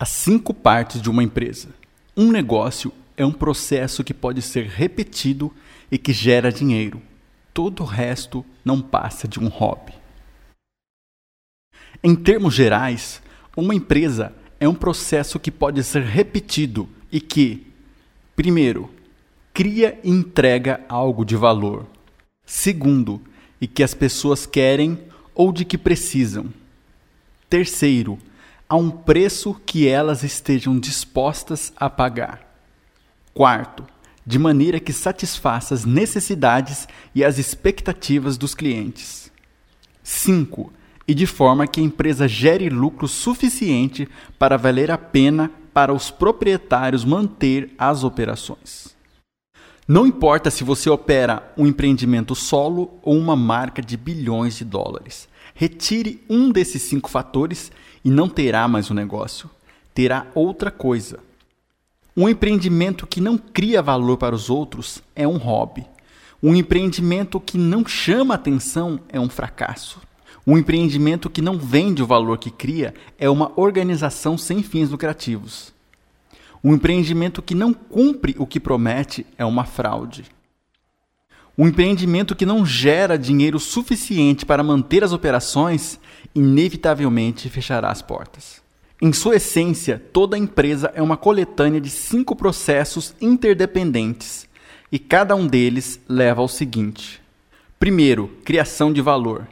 As cinco partes de uma empresa. Um negócio é um processo que pode ser repetido e que gera dinheiro. Todo o resto não passa de um hobby. Em termos gerais, uma empresa é um processo que pode ser repetido e que, primeiro, cria e entrega algo de valor. Segundo, e que as pessoas querem ou de que precisam. Terceiro, a um preço que elas estejam dispostas a pagar. Quarto, de maneira que satisfaça as necessidades e as expectativas dos clientes. 5. E de forma que a empresa gere lucro suficiente para valer a pena para os proprietários manter as operações. Não importa se você opera um empreendimento solo ou uma marca de bilhões de dólares. Retire um desses cinco fatores e não terá mais um negócio, terá outra coisa. Um empreendimento que não cria valor para os outros é um hobby. Um empreendimento que não chama atenção é um fracasso. Um empreendimento que não vende o valor que cria é uma organização sem fins lucrativos. Um empreendimento que não cumpre o que promete é uma fraude. Um empreendimento que não gera dinheiro suficiente para manter as operações, inevitavelmente fechará as portas. Em sua essência, toda empresa é uma coletânea de cinco processos interdependentes, e cada um deles leva ao seguinte: primeiro, criação de valor.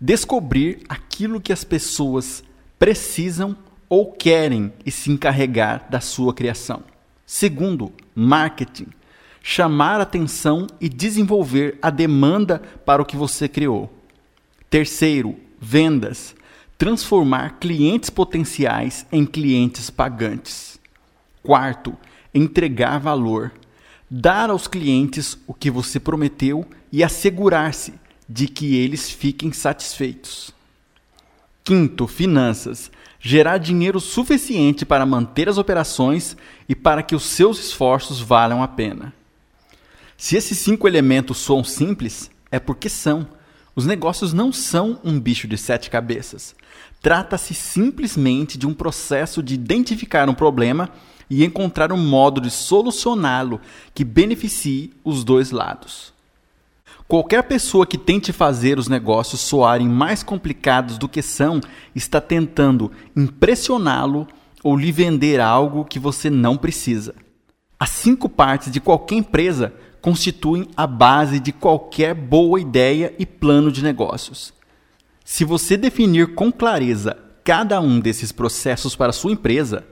Descobrir aquilo que as pessoas precisam ou querem e se encarregar da sua criação. Segundo, marketing chamar atenção e desenvolver a demanda para o que você criou. Terceiro, vendas. Transformar clientes potenciais em clientes pagantes. Quarto, entregar valor. Dar aos clientes o que você prometeu e assegurar-se de que eles fiquem satisfeitos. Quinto, finanças. Gerar dinheiro suficiente para manter as operações e para que os seus esforços valham a pena. Se esses cinco elementos soam simples, é porque são. Os negócios não são um bicho de sete cabeças. Trata-se simplesmente de um processo de identificar um problema e encontrar um modo de solucioná-lo que beneficie os dois lados. Qualquer pessoa que tente fazer os negócios soarem mais complicados do que são está tentando impressioná-lo ou lhe vender algo que você não precisa. As cinco partes de qualquer empresa constituem a base de qualquer boa ideia e plano de negócios. Se você definir com clareza cada um desses processos para sua empresa,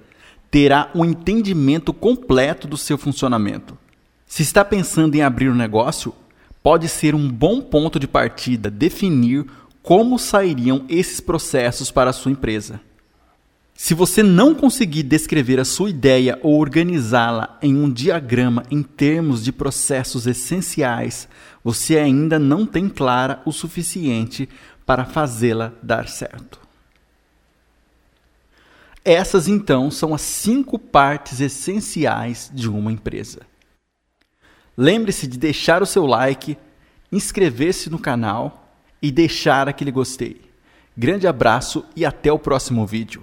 terá um entendimento completo do seu funcionamento. Se está pensando em abrir um negócio, pode ser um bom ponto de partida definir como sairiam esses processos para a sua empresa. Se você não conseguir descrever a sua ideia ou organizá-la em um diagrama em termos de processos essenciais, você ainda não tem clara o suficiente para fazê-la dar certo. Essas então são as cinco partes essenciais de uma empresa. Lembre-se de deixar o seu like, inscrever-se no canal e deixar aquele gostei. Grande abraço e até o próximo vídeo.